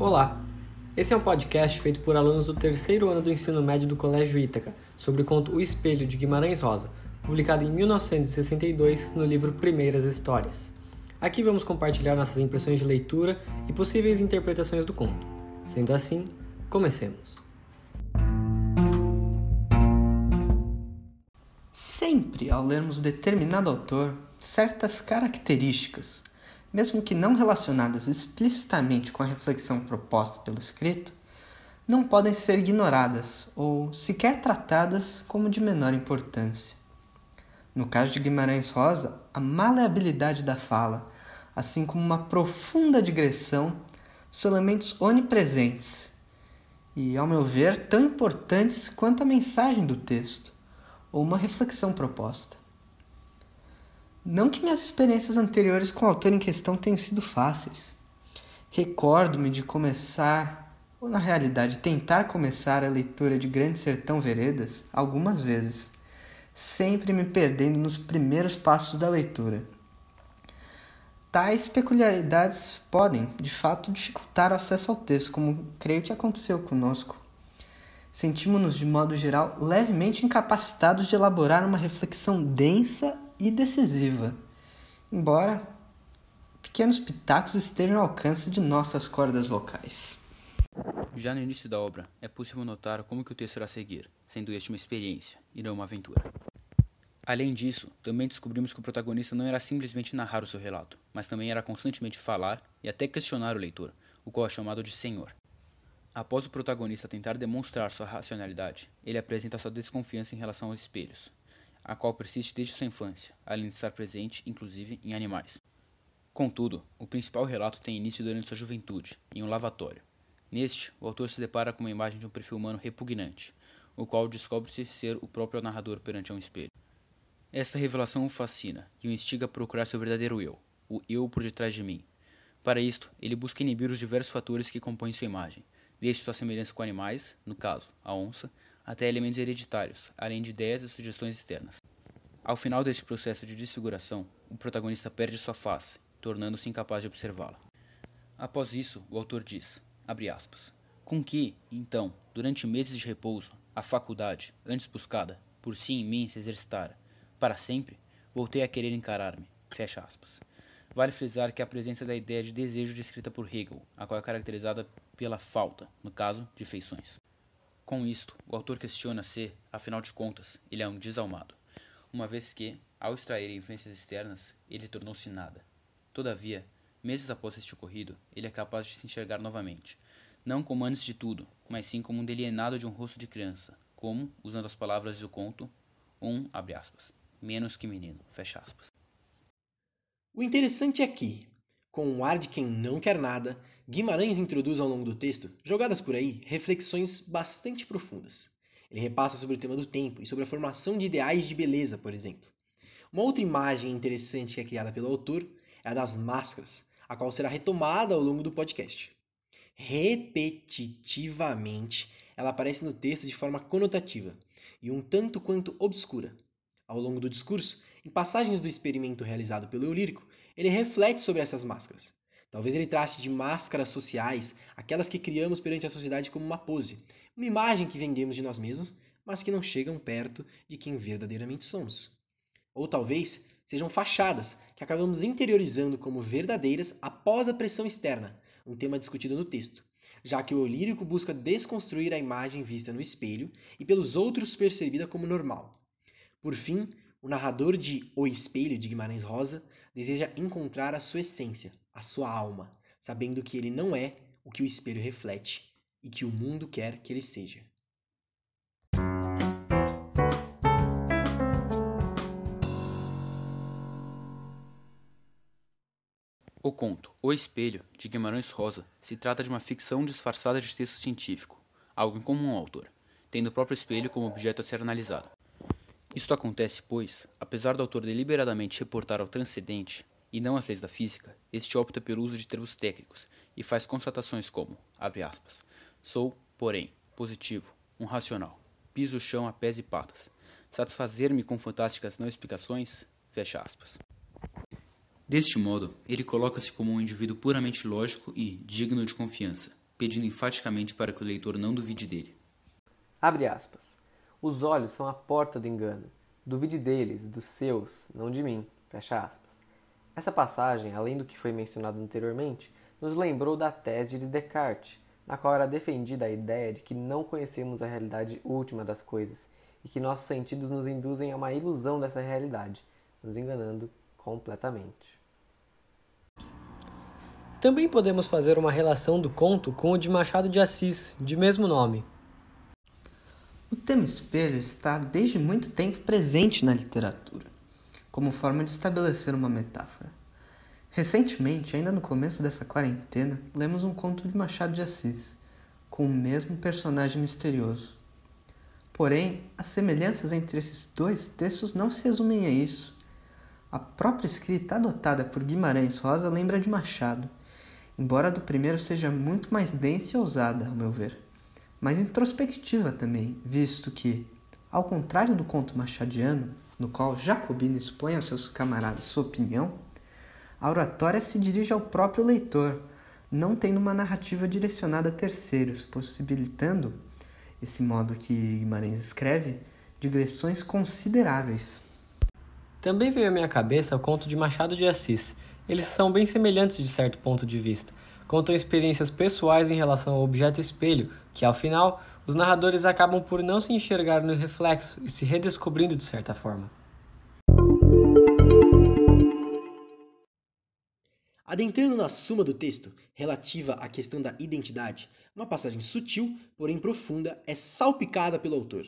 Olá! Esse é um podcast feito por alunos do terceiro ano do ensino médio do Colégio Ítaca, sobre o conto O Espelho de Guimarães Rosa, publicado em 1962 no livro Primeiras Histórias. Aqui vamos compartilhar nossas impressões de leitura e possíveis interpretações do conto. Sendo assim, comecemos. Sempre, ao lermos determinado autor, certas características, mesmo que não relacionadas explicitamente com a reflexão proposta pelo escrito, não podem ser ignoradas ou sequer tratadas como de menor importância. No caso de Guimarães Rosa, a maleabilidade da fala, assim como uma profunda digressão, são elementos onipresentes e, ao meu ver, tão importantes quanto a mensagem do texto ou uma reflexão proposta. Não que minhas experiências anteriores com o autor em questão tenham sido fáceis. Recordo-me de começar, ou na realidade tentar começar a leitura de Grande Sertão Veredas algumas vezes, sempre me perdendo nos primeiros passos da leitura. Tais peculiaridades podem, de fato, dificultar o acesso ao texto, como creio que aconteceu conosco sentimos-nos, de modo geral, levemente incapacitados de elaborar uma reflexão densa e decisiva, embora pequenos pitacos estejam ao alcance de nossas cordas vocais. Já no início da obra, é possível notar como que o texto irá seguir, sendo este uma experiência e não uma aventura. Além disso, também descobrimos que o protagonista não era simplesmente narrar o seu relato, mas também era constantemente falar e até questionar o leitor, o qual é chamado de senhor. Após o protagonista tentar demonstrar sua racionalidade, ele apresenta sua desconfiança em relação aos espelhos, a qual persiste desde sua infância, além de estar presente, inclusive, em animais. Contudo, o principal relato tem início durante sua juventude, em um lavatório. Neste, o autor se depara com uma imagem de um perfil humano repugnante, o qual descobre-se ser o próprio narrador perante um espelho. Esta revelação o fascina e o instiga a procurar seu verdadeiro eu, o eu por detrás de mim. Para isto, ele busca inibir os diversos fatores que compõem sua imagem, desde sua semelhança com animais, no caso, a onça, até elementos hereditários, além de ideias e sugestões externas. Ao final deste processo de desfiguração, o protagonista perde sua face, tornando-se incapaz de observá-la. Após isso, o autor diz, aspas, com que, então, durante meses de repouso, a faculdade, antes buscada, por si em mim se exercitara, para sempre, voltei a querer encarar-me, fecha aspas. Vale frisar que a presença da ideia de desejo descrita por Hegel, a qual é caracterizada pela falta, no caso, de feições. Com isto, o autor questiona se, afinal de contas, ele é um desalmado, uma vez que, ao extrair influências externas, ele tornou-se nada. Todavia, meses após este ocorrido, ele é capaz de se enxergar novamente, não como antes de tudo, mas sim como um delienado de um rosto de criança, como, usando as palavras do conto, um, abre aspas, menos que menino, fecha aspas. O interessante é que, com um ar de quem não quer nada, Guimarães introduz ao longo do texto, jogadas por aí, reflexões bastante profundas. Ele repassa sobre o tema do tempo e sobre a formação de ideais de beleza, por exemplo. Uma outra imagem interessante que é criada pelo autor é a das máscaras, a qual será retomada ao longo do podcast. Repetitivamente, ela aparece no texto de forma conotativa e um tanto quanto obscura. Ao longo do discurso, em passagens do experimento realizado pelo eu lírico, ele reflete sobre essas máscaras, Talvez ele trate de máscaras sociais, aquelas que criamos perante a sociedade como uma pose, uma imagem que vendemos de nós mesmos, mas que não chegam perto de quem verdadeiramente somos. Ou talvez sejam fachadas que acabamos interiorizando como verdadeiras após a pressão externa, um tema discutido no texto, já que o lírico busca desconstruir a imagem vista no espelho e pelos outros percebida como normal. Por fim, o narrador de O Espelho de Guimarães Rosa deseja encontrar a sua essência, a sua alma, sabendo que ele não é o que o espelho reflete e que o mundo quer que ele seja. O conto O Espelho, de Guimarães Rosa, se trata de uma ficção disfarçada de texto científico, algo incomum ao autor, tendo o próprio espelho como objeto a ser analisado. Isto acontece, pois, apesar do autor deliberadamente reportar ao transcendente e não às leis da física, este opta pelo uso de termos técnicos e faz constatações como, abre aspas, sou, porém, positivo, um racional, piso o chão a pés e patas, satisfazer-me com fantásticas não explicações, fecha aspas. Deste modo, ele coloca-se como um indivíduo puramente lógico e digno de confiança, pedindo enfaticamente para que o leitor não duvide dele. Abre aspas. Os olhos são a porta do engano. Duvide deles, dos seus, não de mim. Fecha aspas. Essa passagem, além do que foi mencionado anteriormente, nos lembrou da tese de Descartes, na qual era defendida a ideia de que não conhecemos a realidade última das coisas e que nossos sentidos nos induzem a uma ilusão dessa realidade, nos enganando completamente. Também podemos fazer uma relação do conto com o de Machado de Assis, de mesmo nome. O tema espelho está desde muito tempo presente na literatura, como forma de estabelecer uma metáfora. Recentemente, ainda no começo dessa quarentena, lemos um conto de Machado de Assis, com o mesmo personagem misterioso. Porém, as semelhanças entre esses dois textos não se resumem a isso. A própria escrita adotada por Guimarães Rosa lembra de Machado embora do primeiro seja muito mais densa e ousada, ao meu ver, mas introspectiva também, visto que, ao contrário do conto machadiano, no qual Jacobino expõe aos seus camaradas sua opinião, a oratória se dirige ao próprio leitor, não tendo uma narrativa direcionada a terceiros, possibilitando, esse modo que Guimarães escreve, digressões consideráveis. Também veio à minha cabeça o conto de Machado de Assis, eles são bem semelhantes de certo ponto de vista. Contam experiências pessoais em relação ao objeto espelho, que ao final os narradores acabam por não se enxergar no reflexo e se redescobrindo de certa forma. Adentrando na suma do texto, relativa à questão da identidade, uma passagem sutil, porém profunda, é salpicada pelo autor.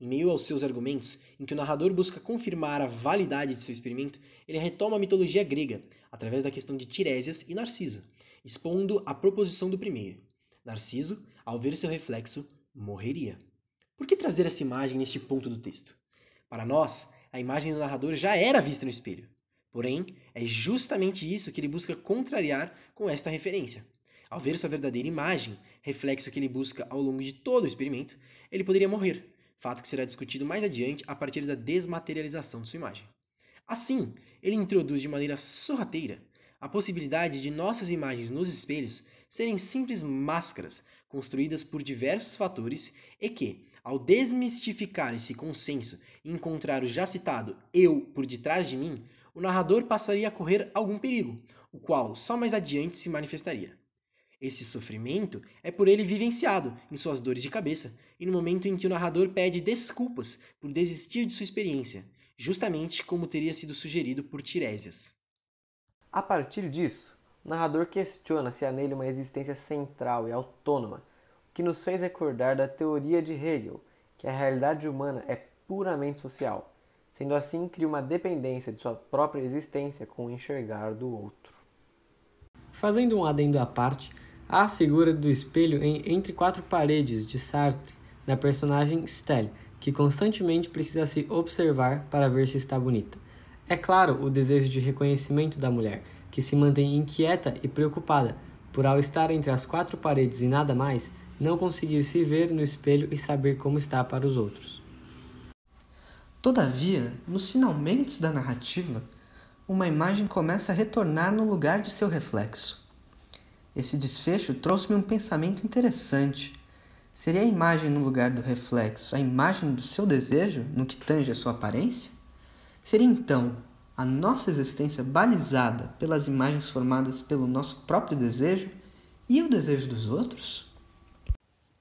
Em meio aos seus argumentos, em que o narrador busca confirmar a validade de seu experimento, ele retoma a mitologia grega, através da questão de Tiresias e Narciso, expondo a proposição do primeiro. Narciso, ao ver seu reflexo, morreria. Por que trazer essa imagem neste ponto do texto? Para nós, a imagem do narrador já era vista no espelho. Porém, é justamente isso que ele busca contrariar com esta referência. Ao ver sua verdadeira imagem, reflexo que ele busca ao longo de todo o experimento, ele poderia morrer, fato que será discutido mais adiante a partir da desmaterialização de sua imagem. Assim, ele introduz de maneira sorrateira a possibilidade de nossas imagens nos espelhos serem simples máscaras construídas por diversos fatores e que, ao desmistificar esse consenso e encontrar o já citado eu por detrás de mim, o narrador passaria a correr algum perigo, o qual só mais adiante se manifestaria. Esse sofrimento é por ele vivenciado em suas dores de cabeça e no momento em que o narrador pede desculpas por desistir de sua experiência, justamente como teria sido sugerido por Tiresias. A partir disso, o narrador questiona se há nele uma existência central e autônoma, o que nos fez recordar da teoria de Hegel, que a realidade humana é puramente social. Sendo assim, cria uma dependência de sua própria existência com o enxergar do outro. Fazendo um adendo à parte, Há a figura do espelho em Entre Quatro Paredes, de Sartre, da personagem Stelle, que constantemente precisa se observar para ver se está bonita. É claro o desejo de reconhecimento da mulher, que se mantém inquieta e preocupada por, ao estar entre as quatro paredes e nada mais, não conseguir se ver no espelho e saber como está para os outros. Todavia, nos finalmente da narrativa, uma imagem começa a retornar no lugar de seu reflexo. Esse desfecho trouxe-me um pensamento interessante. Seria a imagem no lugar do reflexo a imagem do seu desejo no que tange a sua aparência? Seria então a nossa existência balizada pelas imagens formadas pelo nosso próprio desejo e o desejo dos outros?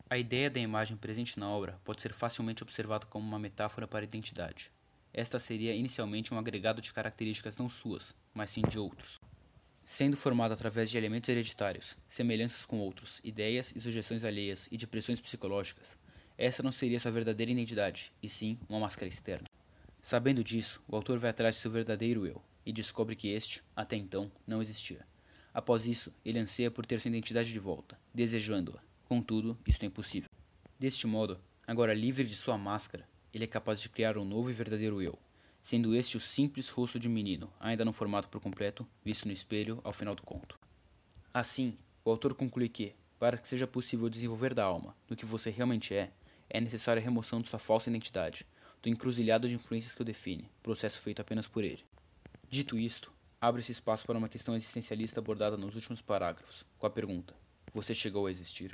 A ideia da imagem presente na obra pode ser facilmente observada como uma metáfora para a identidade. Esta seria inicialmente um agregado de características não suas, mas sim de outros sendo formado através de elementos hereditários, semelhanças com outros, ideias e sugestões alheias e de pressões psicológicas, essa não seria sua verdadeira identidade, e sim uma máscara externa. Sabendo disso, o autor vai atrás de seu verdadeiro eu e descobre que este, até então, não existia. Após isso, ele anseia por ter sua identidade de volta, desejando-a. Contudo, isto é impossível. Deste modo, agora livre de sua máscara, ele é capaz de criar um novo e verdadeiro eu, sendo este o simples rosto de um menino, ainda não formado por completo, visto no espelho ao final do conto. Assim, o autor conclui que, para que seja possível desenvolver da alma do que você realmente é, é necessária a remoção de sua falsa identidade, do encruzilhado de influências que o define, processo feito apenas por ele. Dito isto, abre-se espaço para uma questão existencialista abordada nos últimos parágrafos, com a pergunta: Você chegou a existir?